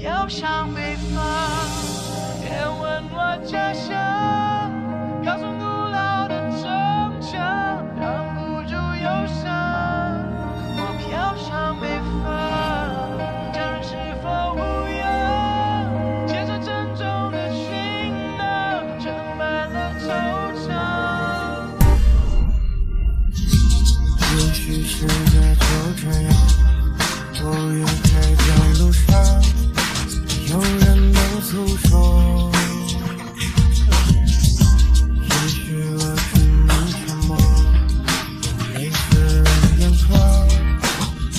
飘向北方，别问我家乡，高耸古老的城墙，挡不住忧伤。我飘向北方，家人是否无恙？肩上沉重的行囊，盛满了惆怅。也许世界就这样，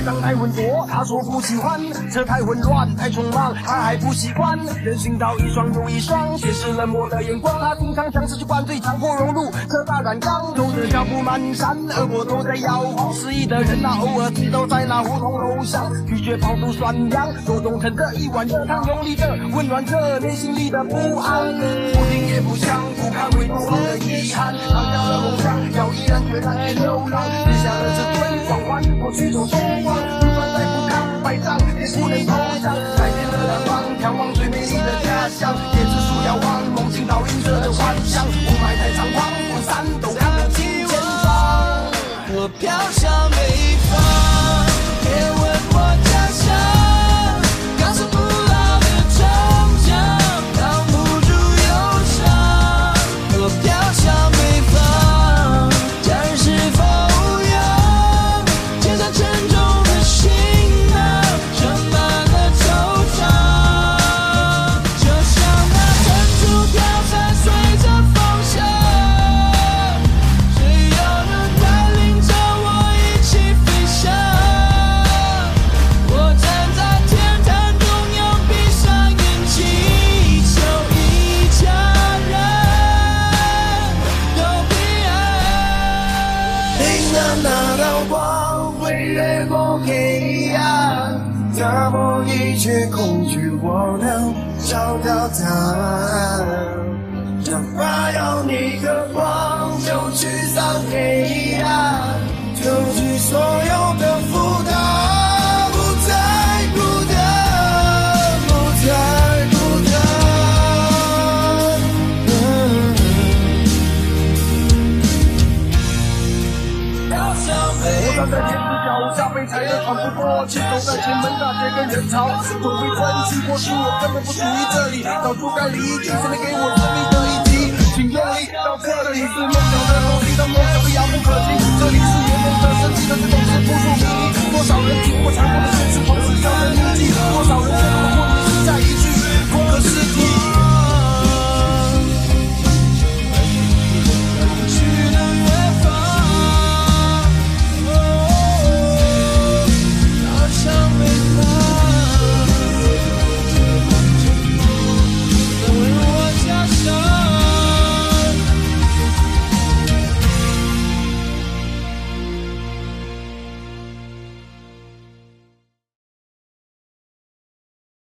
空气太脏太浑浊，他说不喜欢，这太混乱太匆忙，他还不习惯。人行道一双又一双，斜视冷漠的眼光，他经常想失去灌醉，强迫融入这大染缸，走着脚步蹒跚，耳朵都在摇晃。失意的人啊，偶尔醉倒在那胡同楼上，拒绝跑出酸凉，手中盛着一碗热汤，用力的温暖着内心里的不安。不听也不想，不堪回头的遗憾，放掉了梦想，要毅然决然去流浪，卸下了这堆光环，过去走风光，就算再不堪百丈，也不能投降。改变了南方，眺望最美丽的家乡，打破一切恐惧，我能找到答案。哪怕要你的光，就驱散黑我站在天之脚下，被踩得喘不过气，走在前门大街跟人潮，总被分析过去，我根本不属于这里，早就该离去，谁能给我